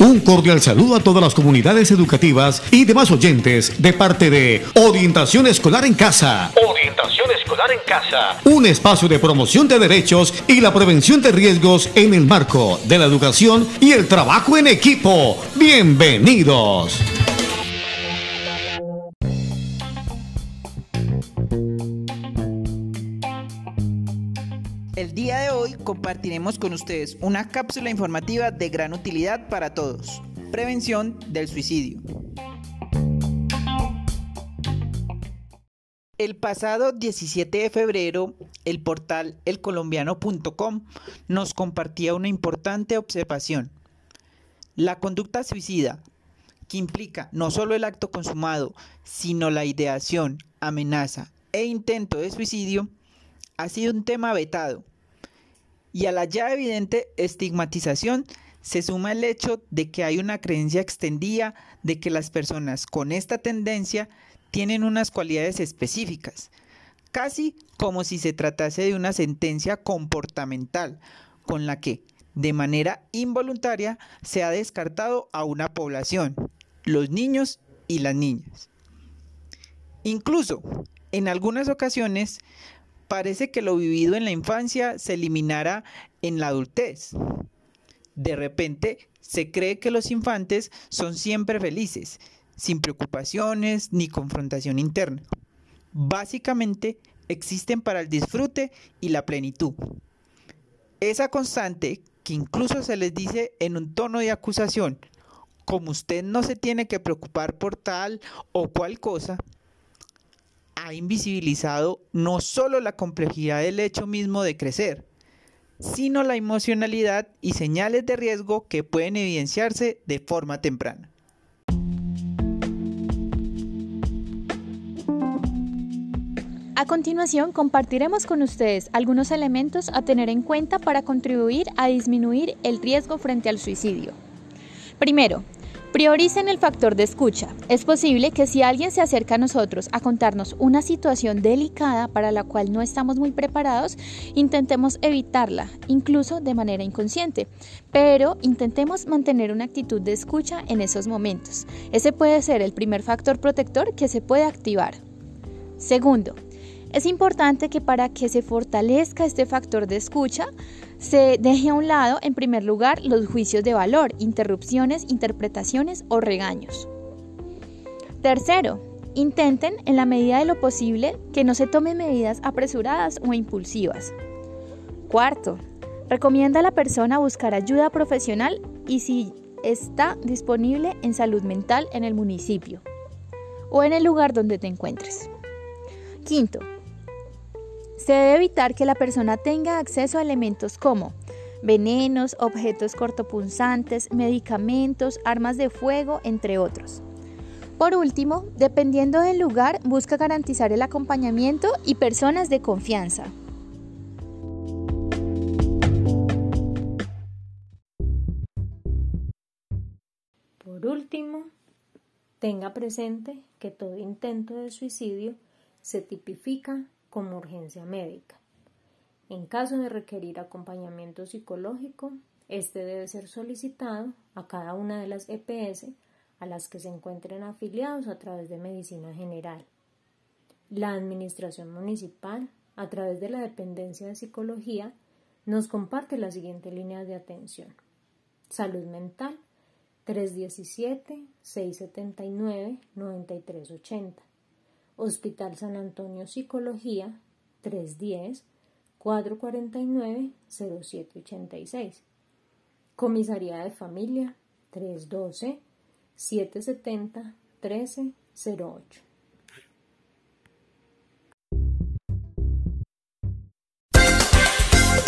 Un cordial saludo a todas las comunidades educativas y demás oyentes de parte de Orientación Escolar en Casa. Orientación Escolar en Casa. Un espacio de promoción de derechos y la prevención de riesgos en el marco de la educación y el trabajo en equipo. Bienvenidos. El día de hoy compartiremos con ustedes una cápsula informativa de gran utilidad para todos. Prevención del suicidio. El pasado 17 de febrero, el portal elcolombiano.com nos compartía una importante observación. La conducta suicida, que implica no solo el acto consumado, sino la ideación, amenaza e intento de suicidio, ha sido un tema vetado y a la ya evidente estigmatización se suma el hecho de que hay una creencia extendida de que las personas con esta tendencia tienen unas cualidades específicas, casi como si se tratase de una sentencia comportamental con la que, de manera involuntaria, se ha descartado a una población, los niños y las niñas. Incluso, en algunas ocasiones, parece que lo vivido en la infancia se eliminará en la adultez. De repente se cree que los infantes son siempre felices, sin preocupaciones ni confrontación interna. Básicamente existen para el disfrute y la plenitud. Esa constante que incluso se les dice en un tono de acusación, como usted no se tiene que preocupar por tal o cual cosa, ha invisibilizado no solo la complejidad del hecho mismo de crecer, sino la emocionalidad y señales de riesgo que pueden evidenciarse de forma temprana. A continuación compartiremos con ustedes algunos elementos a tener en cuenta para contribuir a disminuir el riesgo frente al suicidio. Primero, Prioricen el factor de escucha. Es posible que si alguien se acerca a nosotros a contarnos una situación delicada para la cual no estamos muy preparados, intentemos evitarla, incluso de manera inconsciente. Pero intentemos mantener una actitud de escucha en esos momentos. Ese puede ser el primer factor protector que se puede activar. Segundo, es importante que para que se fortalezca este factor de escucha, se deje a un lado, en primer lugar, los juicios de valor, interrupciones, interpretaciones o regaños. Tercero, intenten, en la medida de lo posible, que no se tomen medidas apresuradas o impulsivas. Cuarto, recomienda a la persona buscar ayuda profesional y si está disponible en salud mental en el municipio o en el lugar donde te encuentres. Quinto, se debe evitar que la persona tenga acceso a elementos como venenos, objetos cortopunzantes, medicamentos, armas de fuego, entre otros. Por último, dependiendo del lugar, busca garantizar el acompañamiento y personas de confianza. Por último, tenga presente que todo intento de suicidio se tipifica como urgencia médica. En caso de requerir acompañamiento psicológico, este debe ser solicitado a cada una de las EPS a las que se encuentren afiliados a través de Medicina General. La Administración Municipal, a través de la Dependencia de Psicología, nos comparte la siguiente línea de atención. Salud Mental 317-679-9380. Hospital San Antonio Psicología 310-449-0786. Comisaría de Familia 312-770-1308.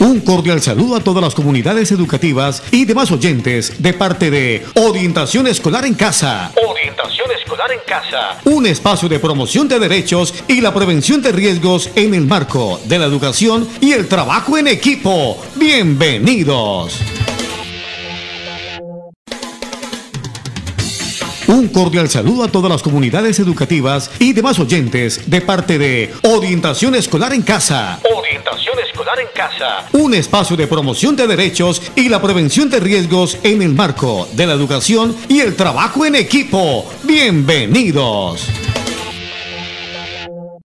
Un cordial saludo a todas las comunidades educativas y demás oyentes de parte de Orientación Escolar en Casa. Orientación Escolar en Casa. Un espacio de promoción de derechos y la prevención de riesgos en el marco de la educación y el trabajo en equipo. Bienvenidos. Cordial saludo a todas las comunidades educativas y demás oyentes de parte de Orientación Escolar en Casa. Orientación escolar en casa. Un espacio de promoción de derechos y la prevención de riesgos en el marco de la educación y el trabajo en equipo. Bienvenidos.